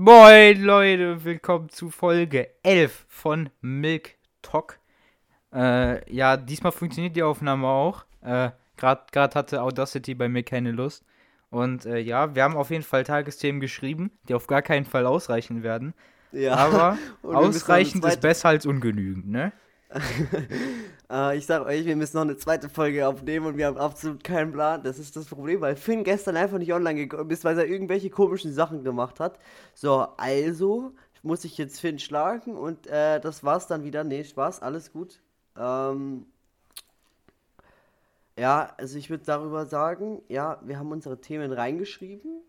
Moin Leute, willkommen zu Folge 11 von Milk Talk. Äh, ja, diesmal funktioniert die Aufnahme auch. Äh, Gerade hatte Audacity bei mir keine Lust. Und äh, ja, wir haben auf jeden Fall Tagesthemen geschrieben, die auf gar keinen Fall ausreichen werden. Ja. Aber ausreichend ist besser als ungenügend, ne? Äh, ich sag euch, wir müssen noch eine zweite Folge aufnehmen und wir haben absolut keinen Plan. Das ist das Problem, weil Finn gestern einfach nicht online gekommen ist, weil er irgendwelche komischen Sachen gemacht hat. So, also muss ich jetzt Finn schlagen und äh, das war's dann wieder. Nee, Spaß, alles gut. Ähm, ja, also ich würde darüber sagen, ja, wir haben unsere Themen reingeschrieben.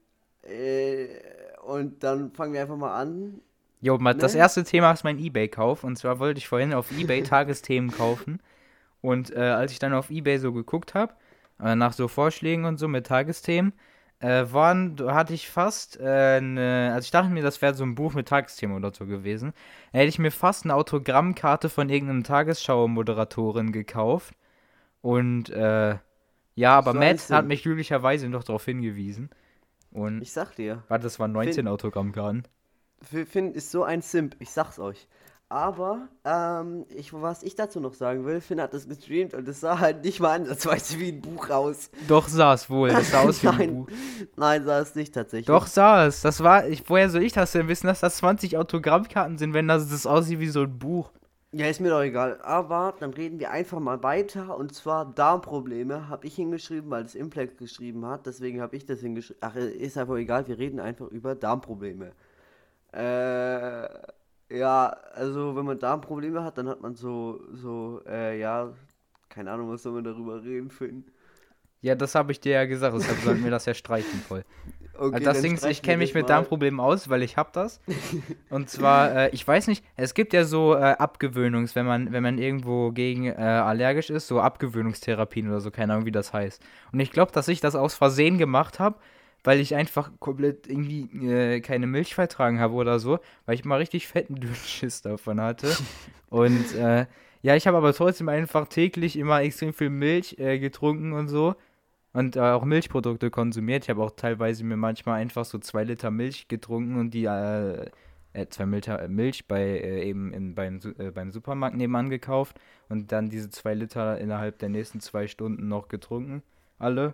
Äh, und dann fangen wir einfach mal an. Jo, das Ne? erste Thema ist mein Ebay-Kauf. Und zwar wollte ich vorhin auf Ebay Tagesthemen kaufen. Und äh, als ich dann auf Ebay so geguckt habe, äh, nach so Vorschlägen und so mit Tagesthemen, äh, waren, hatte ich fast, äh, ne, also ich dachte mir, das wäre so ein Buch mit Tagesthemen oder so gewesen. Da hätte ich mir fast eine Autogrammkarte von irgendeinem Tagesschau-Moderatorin gekauft. Und äh, ja, aber Matt hat mich glücklicherweise noch darauf hingewiesen. Und, Ich sag dir. warte, das waren 19 Autogrammkarten. Finn ist so ein Simp, ich sag's euch. Aber, ähm, ich, was ich dazu noch sagen will, Finn hat das gestreamt und es sah halt nicht mal ansatzweise wie ein Buch aus. Doch sah es wohl, das sah aus wie ein Nein. Buch. Nein, sah es nicht tatsächlich. Doch sah es, das war, ich, woher soll ich das denn wissen, dass das 20 Autogrammkarten sind, wenn das, das aussieht wie so ein Buch? Ja, ist mir doch egal. Aber dann reden wir einfach mal weiter. Und zwar Darmprobleme habe ich hingeschrieben, weil es Implex geschrieben hat. Deswegen habe ich das hingeschrieben. Ach, ist einfach egal. Wir reden einfach über Darmprobleme. Äh, ja, also wenn man Darmprobleme hat, dann hat man so, so, äh, ja, keine Ahnung, was soll man darüber reden, Finn? Ja, das habe ich dir ja gesagt, deshalb sollten wir das ja streichen voll. Okay, das dann Ding ist, ich kenne mich das mit mal. Darmproblemen aus, weil ich hab das. Und zwar, äh, ich weiß nicht, es gibt ja so äh, Abgewöhnungs, wenn man, wenn man irgendwo gegen äh, allergisch ist, so Abgewöhnungstherapien oder so, keine Ahnung, wie das heißt. Und ich glaube, dass ich das aus Versehen gemacht habe, weil ich einfach komplett irgendwie äh, keine Milch vertragen habe oder so, weil ich mal richtig fetten Dünnschiss davon hatte. Und äh, ja, ich habe aber trotzdem einfach täglich immer extrem viel Milch äh, getrunken und so. Und äh, auch Milchprodukte konsumiert. Ich habe auch teilweise mir manchmal einfach so zwei Liter Milch getrunken und die äh, äh, zwei Liter Milch bei äh, eben in, beim, äh, beim Supermarkt nebenan gekauft und dann diese zwei Liter innerhalb der nächsten zwei Stunden noch getrunken. Alle.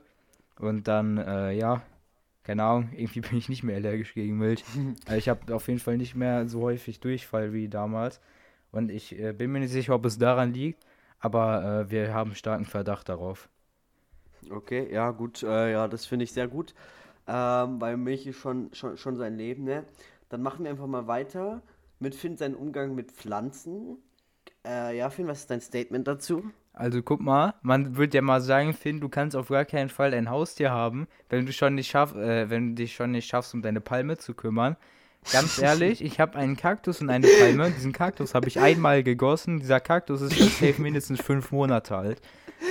Und dann, äh, ja, keine Ahnung, irgendwie bin ich nicht mehr allergisch gegen Milch. also ich habe auf jeden Fall nicht mehr so häufig Durchfall wie damals. Und ich äh, bin mir nicht sicher, ob es daran liegt, aber äh, wir haben starken Verdacht darauf. Okay, ja, gut, äh, ja, das finde ich sehr gut. Ähm, weil Milch ist schon, schon, schon sein Leben, ne? Dann machen wir einfach mal weiter mit Finn seinen Umgang mit Pflanzen. Äh, ja, Finn, was ist dein Statement dazu? Also guck mal, man würde ja mal sagen, Finn, du kannst auf gar keinen Fall ein Haustier haben, wenn du schon nicht schaff, äh, wenn du dich schon nicht schaffst, um deine Palme zu kümmern. Ganz ehrlich, ich habe einen Kaktus und eine Palme. Diesen Kaktus habe ich einmal gegossen. Dieser Kaktus ist safe mindestens fünf Monate alt.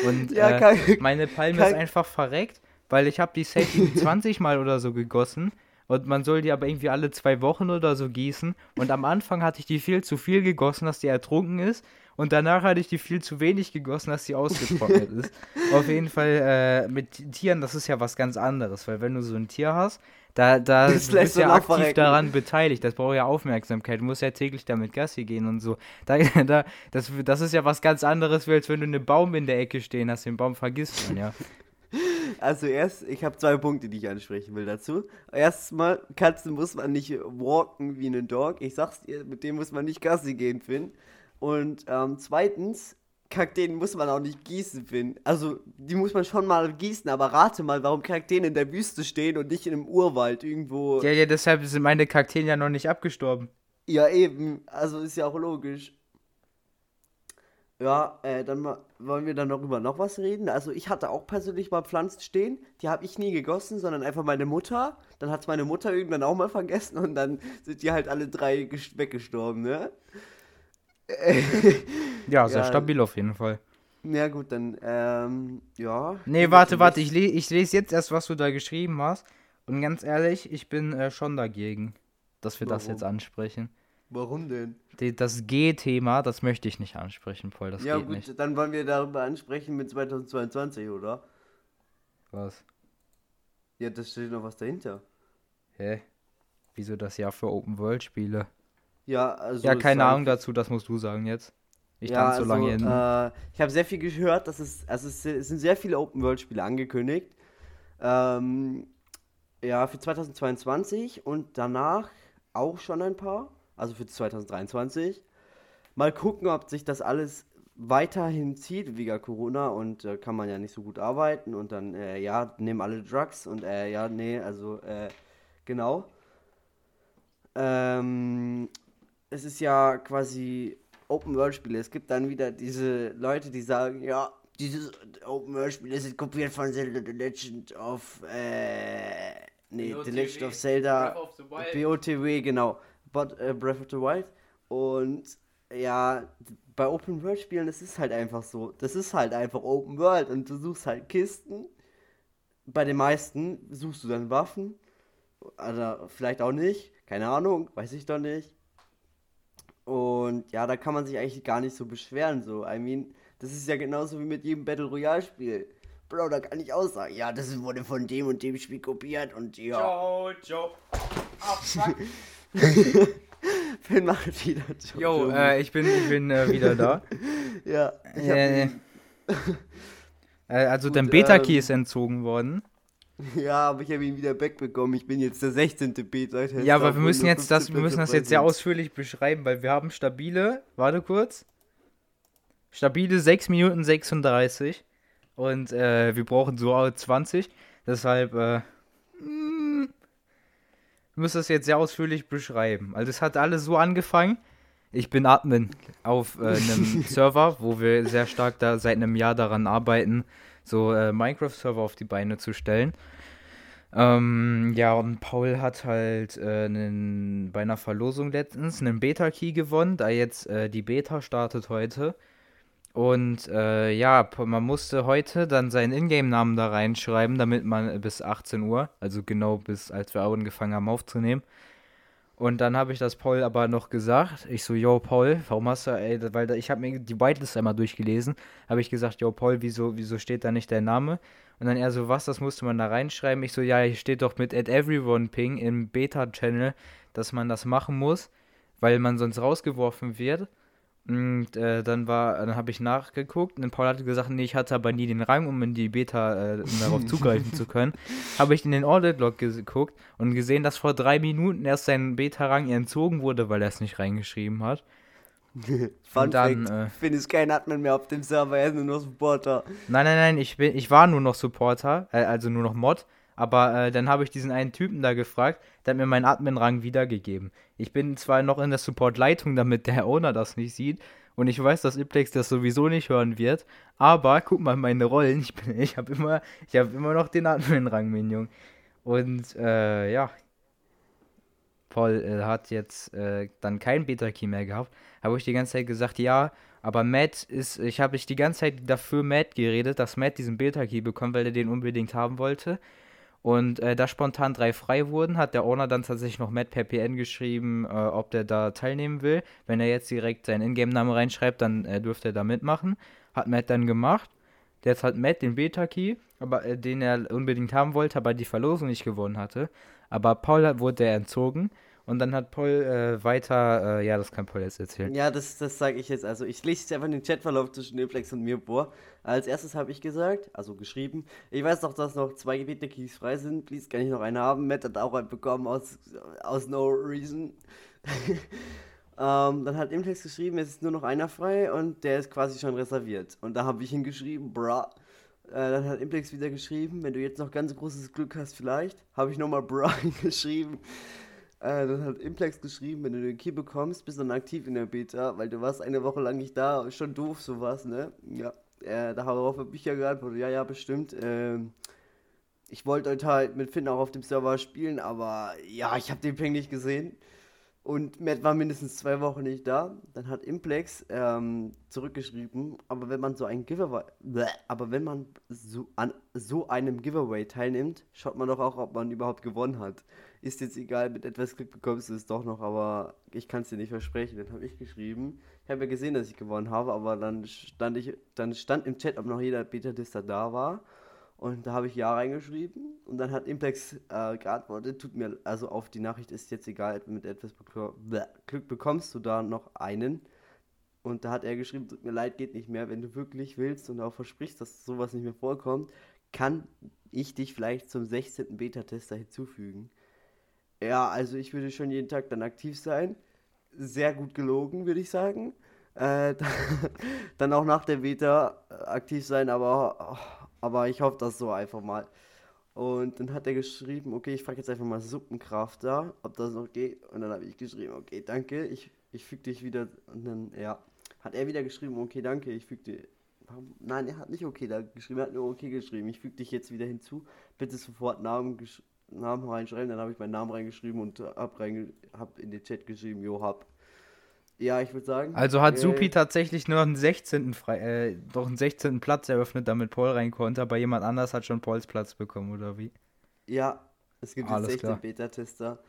Und Ja, äh, meine Palme ist einfach verreckt, weil ich habe die safe irgendwie 20 Mal oder so gegossen. Und man soll die aber irgendwie alle zwei Wochen oder so gießen. Und am Anfang hatte ich die viel zu viel gegossen, dass die ertrunken ist. Und danach hatte ich die viel zu wenig gegossen, dass sie ausgetrocknet ist. Auf jeden Fall äh, mit Tieren, das ist ja was ganz anderes. Weil wenn du so ein Tier hast, da, da Das du bist ja aktiv verrecken. daran beteiligt. Das braucht ja Aufmerksamkeit. Du musst ja täglich damit Gassi gehen und so. Da, da, das, das ist ja was ganz anderes, als wenn du einen Baum in der Ecke stehen hast. Den Baum vergisst man ja. Also erst, ich habe zwei Punkte, die ich ansprechen will dazu. Erstmal, Katzen muss man nicht walken wie einen Dog. Ich sag's dir, mit dem muss man nicht Gassi gehen, Finn. Und ähm, zweitens, Kakteen muss man auch nicht gießen, Finn. Also, die muss man schon mal gießen, aber rate mal, warum Kakteen in der Wüste stehen und nicht in einem Urwald irgendwo. Ja, ja, deshalb sind meine Kakteen ja noch nicht abgestorben. Ja, eben. Also ist ja auch logisch. Ja, äh, dann mal, wollen wir dann noch über noch was reden. Also ich hatte auch persönlich mal Pflanzen stehen. Die habe ich nie gegossen, sondern einfach meine Mutter. Dann hat es meine Mutter irgendwann auch mal vergessen und dann sind die halt alle drei ges- weggestorben, ne? Ja, sehr Ja. stabil auf jeden Fall. Ja gut, dann, ähm, ja. Nee, warte, warte, ich, le ich lese jetzt erst, was du da geschrieben hast. Und ganz ehrlich, ich bin äh, schon dagegen, dass wir das Warum? jetzt ansprechen. Warum denn? Die, das G-Thema, das möchte ich nicht ansprechen, Paul, das ja geht gut, nicht. dann wollen wir darüber ansprechen mit 2022, oder? Was? Ja, da steht noch was dahinter. Hä? Wieso das Jahr für Open-World-Spiele? Ja, also. Ja, keine Ahnung dazu, das musst du sagen jetzt. Ich ja, so lange hin. Äh, ich habe sehr viel gehört, dass es, also es es sind sehr viele Open-World-Spiele angekündigt. Ähm, ja, für 2022 und danach auch schon ein paar. Also für 2023. Mal gucken, ob sich das alles weiterhin zieht wegen Corona und äh, kann man ja nicht so gut arbeiten und dann, äh, ja, nehmen alle Drugs und, äh, ja, nee, also, äh, genau. Ähm, es ist ja quasi Open-World-Spiele. Es gibt dann wieder diese Leute, die sagen, ja, dieses Open-World-Spiele sind kopiert von Zelda The Legend of, äh, nee, The Legend of Zelda, BOTW, genau, But, äh, Breath of the Wild. Und ja, bei Open-World-Spielen, das ist halt einfach so. Das ist halt einfach Open-World und du suchst halt Kisten. Bei den meisten suchst du dann Waffen. Oder vielleicht auch nicht. Keine Ahnung, weiß ich doch nicht. Und ja, da kann man sich eigentlich gar nicht so beschweren. So, I mean, das ist ja genauso wie mit jedem Battle Royale Spiel. Bro, da kann ich auch sagen, ja, das wurde von dem und dem Spiel kopiert und ja. Joe, Joe. Ah, fuck. Finn macht wieder Joe. Jo, äh, ich bin, ich bin äh, wieder da. ja, Äh, ihn- Äh, also Gut, dein Beta-Key ähm, ist entzogen worden. ja, aber ich habe ihn wieder wegbekommen. Ich bin jetzt der 16. Beta. Ja, aber wir müssen jetzt das, wir müssen das jetzt sehr ausführlich beschreiben, weil wir haben stabile, warte kurz, stabile 6 Minuten 36 und äh, wir brauchen so 20, deshalb äh, wir müssen das jetzt sehr ausführlich beschreiben. Also es hat alles so angefangen, ich bin Admin auf äh, einem Server, wo wir sehr stark da seit einem Jahr daran arbeiten, so äh, Minecraft-Server auf die Beine zu stellen. Ähm, ja, und Paul hat halt äh, einen, bei einer Verlosung letztens einen Beta-Key gewonnen, da jetzt äh, die Beta startet heute. Und äh, ja, man musste heute dann seinen Ingame-Namen da reinschreiben, damit man äh, bis 18 Uhr, also genau bis als wir angefangen haben aufzunehmen. Und dann habe ich das Paul aber noch gesagt. Ich so, yo, Paul, warum hast du, ey, weil ich habe mir die Whitelist einmal durchgelesen, habe ich gesagt, yo, Paul, wieso, wieso steht da nicht dein Name? Und dann er so, was, das musste man da reinschreiben. Ich so, ja, hier steht doch mit at everyone ping im Beta-Channel, dass man das machen muss, weil man sonst rausgeworfen wird. Und äh, dann war, dann habe ich nachgeguckt und Paul hatte gesagt, nee, ich hatte aber nie den Rang, um in die Beta, äh, um darauf zugreifen zu können. Habe ich in den Audit-Log geguckt und gesehen, dass vor drei Minuten erst sein Beta-Rang entzogen wurde, weil er es nicht reingeschrieben hat. Fun Und dann, Fact, äh, Finn ist kein Admin mehr auf dem Server, er ist nur noch Supporter. Nein, nein, nein, ich, bin, ich war nur noch Supporter, äh, also nur noch Mod. Aber äh, dann habe ich diesen einen Typen da gefragt, der hat mir meinen Admin-Rang wiedergegeben. Ich bin zwar noch in der Support-Leitung, damit der Owner das nicht sieht. Und ich weiß, dass Iplex das sowieso nicht hören wird. Aber guck mal meine Rollen. Ich, ich habe immer, hab immer noch den Admin-Rang, Minion. Und äh, ja. Paul äh, hat jetzt äh, dann kein Beta-Key mehr gehabt. Habe ich die ganze Zeit gesagt, ja, aber Matt ist, ich habe ich die ganze Zeit dafür Matt geredet, dass Matt diesen Beta-Key bekommt, weil er den unbedingt haben wollte. Und äh, da spontan drei frei wurden, hat der Owner dann tatsächlich noch Matt per PN geschrieben, äh, ob der da teilnehmen will. Wenn er jetzt direkt seinen Ingame-Namen reinschreibt, dann äh, dürfte er da mitmachen. Hat Matt dann gemacht. Jetzt hat Matt den Beta-Key, aber äh, den er unbedingt haben wollte, aber die Verlosung nicht gewonnen hatte. Aber Paul wurde er entzogen. Und dann hat Paul äh, weiter, äh, ja, das kann Paul jetzt erzählen. Ja, das, das sage ich jetzt. Also ich lese einfach den Chatverlauf zwischen Neplex und mir vor. Als erstes habe ich gesagt, also geschrieben, ich weiß doch, dass noch zwei Gebete-Keys frei sind. Please, kann ich noch eine haben? Matt hat auch einen bekommen aus, aus no reason. ähm, dann hat Implex geschrieben, es ist nur noch einer frei und der ist quasi schon reserviert. Und da habe ich ihm geschrieben, bra. Äh, dann hat Implex wieder geschrieben, wenn du jetzt noch ganz großes Glück hast, vielleicht. Habe ich nochmal bra geschrieben. Äh, dann hat Implex geschrieben, wenn du den Key bekommst, bist du dann aktiv in der Beta, weil du warst eine Woche lang nicht da, schon doof sowas, ne? Ja, äh, darauf habe ich ja geantwortet, ja, ja, bestimmt. Ähm, ich wollte heute halt mit Finn auch auf dem Server spielen, aber ja, ich habe den Ping nicht gesehen. Und Matt war mindestens zwei Wochen nicht da. Dann hat Implex ähm, zurückgeschrieben, aber wenn man so ein Giveaway, Bäh, aber wenn man so an so einem Giveaway teilnimmt, schaut man doch auch, ob man überhaupt gewonnen hat. Ist jetzt egal, mit etwas Glück bekommst du es doch noch, aber ich kann es dir nicht versprechen. Dann habe ich geschrieben. Ich habe ja gesehen, dass ich gewonnen habe, aber dann stand ich, dann stand im Chat, ob noch jeder Beta-Tester da war. Und da habe ich Ja reingeschrieben und dann hat Implex äh, geantwortet, tut mir, also auf die Nachricht ist jetzt egal, mit etwas Glück bekommst du da noch einen. Und da hat er geschrieben, tut mir leid, geht nicht mehr. Wenn du wirklich willst und auch versprichst, dass sowas nicht mehr vorkommt, kann ich dich vielleicht zum 16. Beta-Tester hinzufügen. Ja, also ich würde schon jeden Tag dann aktiv sein. Sehr gut gelogen, würde ich sagen. Äh, dann auch nach der Beta äh, aktiv sein, aber, aber ich hoffe das so einfach mal. Und dann hat er geschrieben, okay, ich frage jetzt einfach mal Suppenkraft da, ob das noch geht. Und dann habe ich geschrieben, okay, danke, ich, ich füge dich wieder. Und dann, ja, hat er wieder geschrieben, okay, danke, ich füge dir. Nein, er hat nicht okay da geschrieben, er hat nur okay geschrieben. Ich füge dich jetzt wieder hinzu. Bitte sofort Namen, Namen reinschreiben. Dann habe ich meinen Namen reingeschrieben und hab, reinge hab in den Chat geschrieben, jo, hab. Ja, ich würde sagen. Also hat äh, Supi tatsächlich nur einen 16. Frei, äh, doch einen 16. Platz eröffnet, damit Paul rein konnte, aber jemand anders hat schon Pauls Platz bekommen, oder wie? Ja, es gibt Alles jetzt 16 Beta-Tester.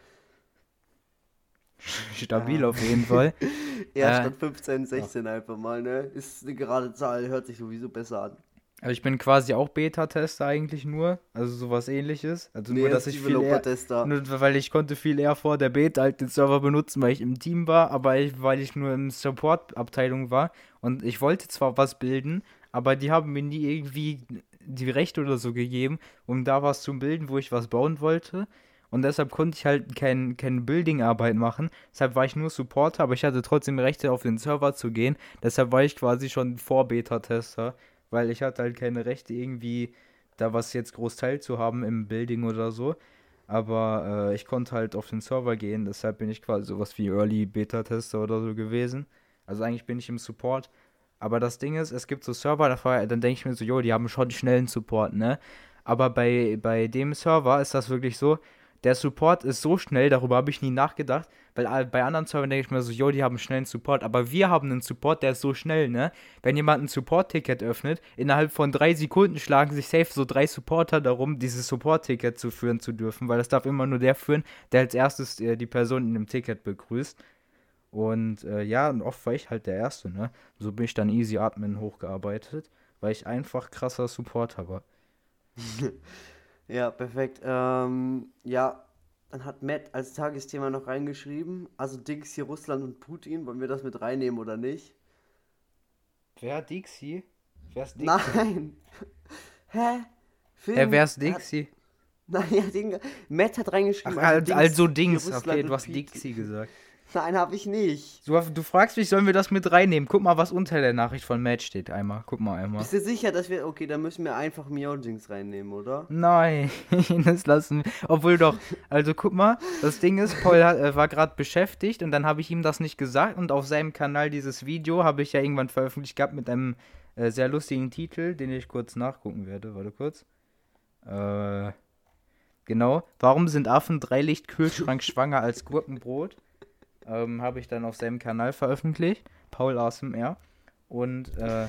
Stabil ja. auf jeden Fall. ja, äh, statt 15, 16 ja. einfach mal, ne? Ist eine gerade Zahl, hört sich sowieso besser an. Also ich bin quasi auch Beta-Tester eigentlich nur, also sowas ähnliches. Also nee, nur, dass ich viel eher, nur, weil ich konnte viel eher vor der Beta halt den Server benutzen, weil ich im Team war, aber ich, weil ich nur im Support-Abteilung war und ich wollte zwar was bilden, aber die haben mir nie irgendwie die Rechte oder so gegeben, um da was zu bilden, wo ich was bauen wollte. Und deshalb konnte ich halt keine kein Building-Arbeit machen. Deshalb war ich nur Supporter, aber ich hatte trotzdem Rechte auf den Server zu gehen. Deshalb war ich quasi schon vor Beta-Tester, weil ich hatte halt keine Rechte irgendwie da was jetzt groß teilzuhaben im Building oder so. Aber äh, ich konnte halt auf den Server gehen, deshalb bin ich quasi sowas wie Early Beta-Tester oder so gewesen. Also eigentlich bin ich im Support. Aber das Ding ist, es gibt so Server, da dann denke ich mir so, jo, die haben schon schnellen Support, ne? Aber bei, bei dem Server ist das wirklich so, der Support ist so schnell, darüber habe ich nie nachgedacht, weil bei anderen Servern denke ich mir so, jo, die haben schnellen Support, aber wir haben einen Support, der ist so schnell, ne? Wenn jemand ein Support-Ticket öffnet, innerhalb von drei Sekunden schlagen sich safe so drei Supporter darum, dieses Support-Ticket zu führen zu dürfen, weil das darf immer nur der führen, der als erstes äh, die Person in dem Ticket begrüßt. Und äh, ja, und oft war ich halt der Erste, ne? So bin ich dann Easy Admin hochgearbeitet, weil ich einfach krasser Support habe. Ja, perfekt. Ähm, ja, dann hat Matt als Tagesthema noch reingeschrieben. Also Dixie, Russland und Putin. Wollen wir das mit reinnehmen oder nicht? Wer Dixie? Wer ist Dixie? Nein. Hä? Film, Hä, wer ist Dixie? Hat, naja, Ding, Matt hat reingeschrieben. Ach, also, also Dings. Okay, du hast Dixie gesagt. Nein, habe ich nicht. Du, du, fragst mich, sollen wir das mit reinnehmen? Guck mal, was unter der Nachricht von Matt steht. Einmal, guck mal einmal. Bist du sicher, dass wir. Okay, dann müssen wir einfach Meowjings reinnehmen, oder? Nein, das lassen wir. Obwohl doch. Also guck mal, das Ding ist, Paul hat, äh, war gerade beschäftigt und dann habe ich ihm das nicht gesagt und auf seinem Kanal dieses Video habe ich ja irgendwann veröffentlicht gehabt mit einem äh, sehr lustigen Titel, den ich kurz nachgucken werde. Warte kurz. Äh. Genau. Warum sind Affen drei Licht Kühlschrank schwanger als Gurkenbrot? Ähm, habe ich dann auf seinem Kanal veröffentlicht, Paul ASMR. Und äh,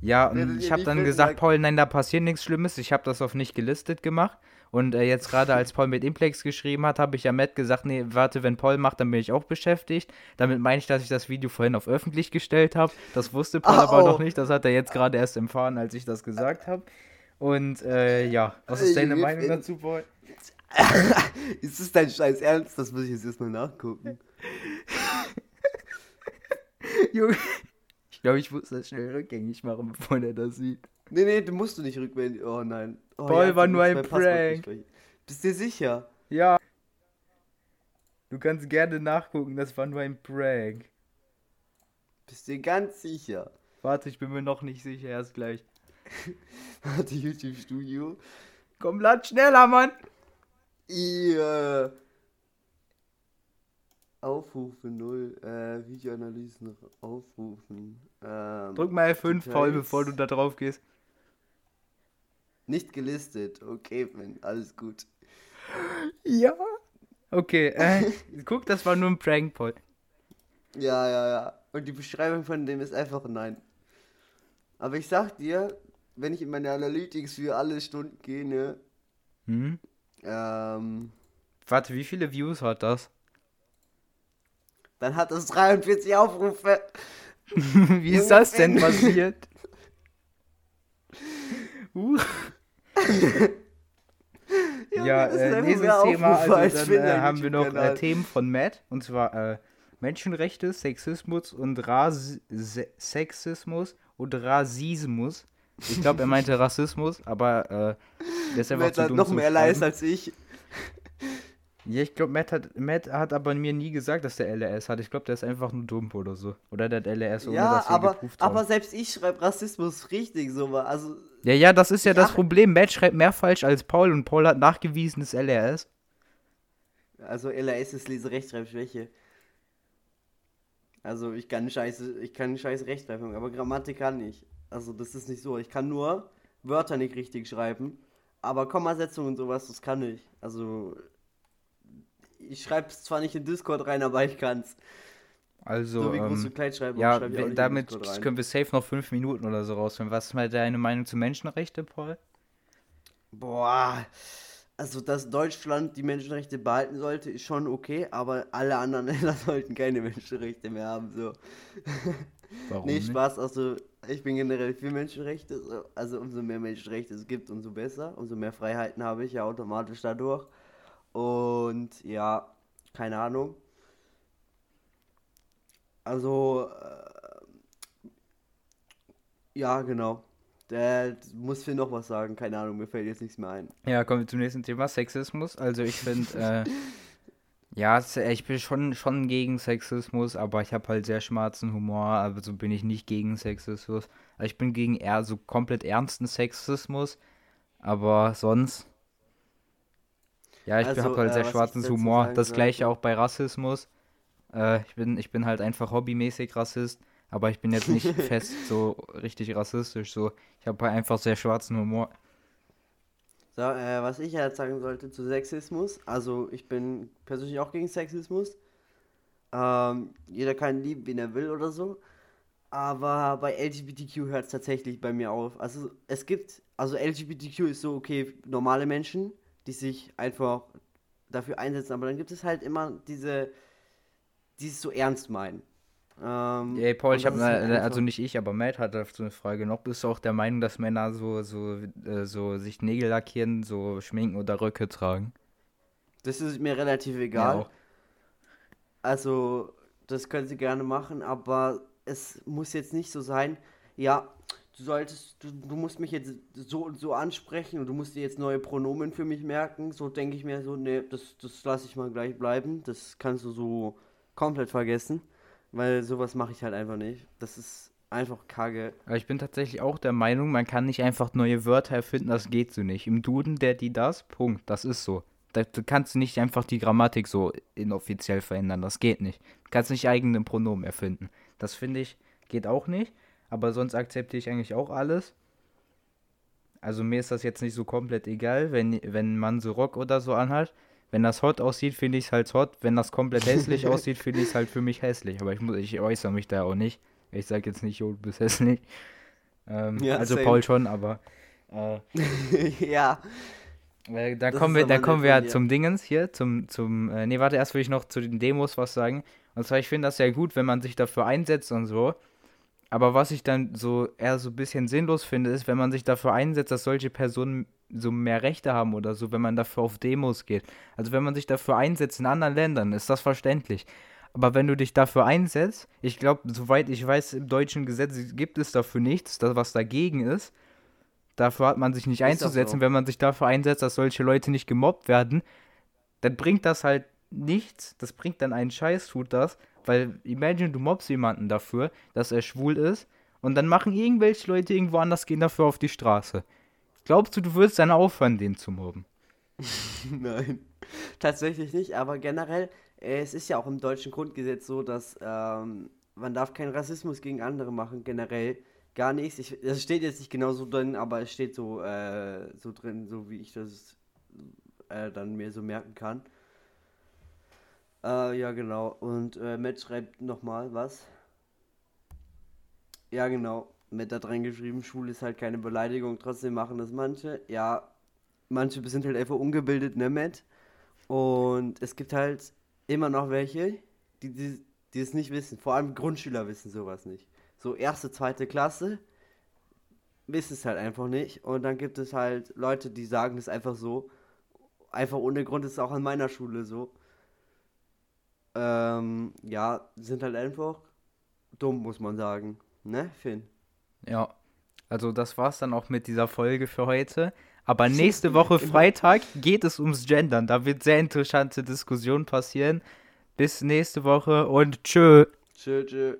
ja, und ich habe dann gesagt, Paul, nein, da passiert nichts Schlimmes. Ich habe das auf nicht gelistet gemacht. Und äh, jetzt gerade als Paul mit Implex geschrieben hat, habe ich ja Matt gesagt, nee, warte, wenn Paul macht, dann bin ich auch beschäftigt. Damit meine ich, dass ich das Video vorhin auf öffentlich gestellt habe. Das wusste Paul oh, aber noch nicht. Das hat er jetzt gerade erst erfahren, als ich das gesagt habe. Und äh, ja, was ist deine Meinung dazu, Paul? ist das dein Scheiß Ernst? Das muss ich jetzt erstmal nachgucken. Junge, ich glaube, ich muss das schnell rückgängig machen, bevor der das sieht. Nee, nee, du musst du nicht rückwärts. Oh nein. Oh, Paul ja, war nur ein Prank. Bist du sicher? Ja. Du kannst gerne nachgucken, das war nur ein Prank. Bist du ganz sicher? Warte, ich bin mir noch nicht sicher, erst gleich. Warte, YouTube Studio. Komm, lad schneller, Mann! Ihr. Aufrufen 0, äh, Videoanalysen aufrufen. Ähm, Drück mal F5, Paul, bevor du da drauf gehst. Nicht gelistet, okay, man, alles gut. Ja. Okay, äh, guck, das war nur ein Prank, Paul. Ja, ja, ja. Und die Beschreibung von dem ist einfach nein. Aber ich sag dir, wenn ich in meine Analytics für alle Stunden gehe, ne? Hm? Ähm. Warte, wie viele Views hat das? Dann hat es 43 Aufrufe. Wie ist das denn passiert? uh. ja, äh, nächstes Thema, also dann äh, haben wir noch äh, Themen von Matt, und zwar äh, Menschenrechte, Sexismus und Ras Sexismus und Rasismus. Ich glaube, er meinte Rassismus, aber äh, der ist einfach Matt zu dumm hat noch mehr leise als ich. Ja, ich glaube, Matt hat, Matt hat aber mir nie gesagt, dass der LRS hat. Ich glaube, der ist einfach nur dumm oder so. Oder der hat LRS, ohne ja, dass wir aber, geprüft haben. aber selbst ich schreibe Rassismus richtig so. Also, ja, ja, das ist ja, ja das Problem. Matt schreibt mehr falsch als Paul und Paul hat nachgewiesenes LRS. Also LRS ist Leserechtschreibschwäche. Also ich kann scheiße, ich kann scheiße Rechtschreibung, aber Grammatik kann ich. Also das ist nicht so. Ich kann nur Wörter nicht richtig schreiben. Aber Kommasetzung und sowas, das kann ich. Also ich schreibe es zwar nicht in Discord rein, aber ich kann es. Also, so wie große ähm, Kleinschreibung ja, damit können wir safe noch fünf Minuten oder so rausfinden. Was ist mal deine Meinung zu Menschenrechten, Paul? Boah, also dass Deutschland die Menschenrechte behalten sollte, ist schon okay, aber alle anderen Länder sollten keine Menschenrechte mehr haben, so. Warum nee, Spaß, also ich bin generell für Menschenrechte, also umso mehr Menschenrechte es gibt, umso besser, umso mehr Freiheiten habe ich ja automatisch dadurch. Und ja, keine Ahnung. Also, äh, ja, genau. Der muss für noch was sagen, keine Ahnung, mir fällt jetzt nichts mehr ein. Ja, kommen wir zum nächsten Thema, Sexismus. Also ich finde, äh, ja, ich bin schon, schon gegen Sexismus, aber ich habe halt sehr schwarzen Humor, also bin ich nicht gegen Sexismus. Also ich bin gegen eher so komplett ernsten Sexismus, aber sonst ja, ich also, habe halt sehr äh, schwarzen Humor. Das gleiche auch bei Rassismus. Äh, ich, bin, ich bin halt einfach hobbymäßig Rassist, aber ich bin jetzt nicht fest so richtig rassistisch. So. Ich habe halt einfach sehr schwarzen Humor. So, äh, was ich jetzt sagen sollte zu Sexismus, also ich bin persönlich auch gegen Sexismus. Ähm, jeder kann lieben, wen er will oder so. Aber bei LGBTQ hört es tatsächlich bei mir auf. Also es gibt, also LGBTQ ist so, okay, normale Menschen, die sich einfach dafür einsetzen. Aber dann gibt es halt immer diese, die es so ernst meinen. Ähm, hey Paul, ich habe halt also nicht ich, aber Matt hat dazu eine Frage noch. Bist du auch der Meinung, dass Männer so so äh, so sich Nägel lackieren, so schminken oder Röcke tragen? Das ist mir relativ egal. Ja, also das können sie gerne machen, aber es muss jetzt nicht so sein. Ja, du solltest, du, du musst mich jetzt so und so ansprechen und du musst dir jetzt neue Pronomen für mich merken. So denke ich mir so, nee, das, das lasse ich mal gleich bleiben. Das kannst du so komplett vergessen. Weil sowas mache ich halt einfach nicht. Das ist einfach kacke. Aber ich bin tatsächlich auch der Meinung, man kann nicht einfach neue Wörter erfinden, das geht so nicht. Im Duden, der, die, das, Punkt, das ist so. Da, du kannst nicht einfach die Grammatik so inoffiziell verändern, das geht nicht. Du kannst nicht eigene Pronomen erfinden. Das finde ich, geht auch nicht aber sonst akzeptiere ich eigentlich auch alles. Also mir ist das jetzt nicht so komplett egal, wenn, wenn man so Rock oder so anhat. Wenn das hot aussieht, finde ich es halt hot. Wenn das komplett hässlich aussieht, finde ich es halt für mich hässlich. Aber ich, muss, ich äußere mich da auch nicht. Ich sage jetzt nicht, jo, du bist hässlich. Ähm, ja, also same. Paul schon, aber. Äh, ja. Äh, da das kommen wir, da kommen wir ja zum Dingens hier, zum, zum, äh, nee, warte, erst will ich noch zu den Demos was sagen. Und zwar, ich finde das sehr gut, wenn man sich dafür einsetzt und so. Aber was ich dann so eher so ein bisschen sinnlos finde, ist, wenn man sich dafür einsetzt, dass solche Personen so mehr Rechte haben oder so, wenn man dafür auf Demos geht. Also wenn man sich dafür einsetzt in anderen Ländern, ist das verständlich. Aber wenn du dich dafür einsetzt, ich glaube, soweit ich weiß, im deutschen Gesetz gibt es dafür nichts, das was dagegen ist. Dafür hat man sich nicht ist einzusetzen. So. Wenn man sich dafür einsetzt, dass solche Leute nicht gemobbt werden, dann bringt das halt nichts. Das bringt dann einen Scheiß, tut das. Weil, imagine, du mobst jemanden dafür, dass er schwul ist, und dann machen irgendwelche Leute irgendwo anders, gehen dafür auf die Straße. Glaubst du, du würdest dann aufhören, den zu mobben? Nein, tatsächlich nicht, aber generell, äh, es ist ja auch im deutschen Grundgesetz so, dass ähm, man darf keinen Rassismus gegen andere machen, generell gar nichts. Ich, das steht jetzt nicht genau so drin, aber es steht so, äh, so drin, so wie ich das äh, dann mir so merken kann. Äh, ja, genau. Und äh, Matt schreibt nochmal was. Ja, genau. Matt hat reingeschrieben, schwul ist halt keine Beleidigung, trotzdem machen das manche. Ja, manche sind halt einfach ungebildet, ne, Matt? Und es gibt halt immer noch welche, die, die, die es nicht wissen. Vor allem Grundschüler wissen sowas nicht. So erste, zweite Klasse, wissen es halt einfach nicht. Und dann gibt es halt Leute, die sagen das einfach so. Einfach ohne Grund ist es auch an meiner Schule so. Ähm, ja, sind halt einfach dumm, muss man sagen. Ne, Finn? Ja. Also das war's dann auch mit dieser Folge für heute. Aber nächste Woche Freitag geht es ums Gendern. Da wird sehr interessante Diskussion passieren. Bis nächste Woche und tschö. Tschö, tschö.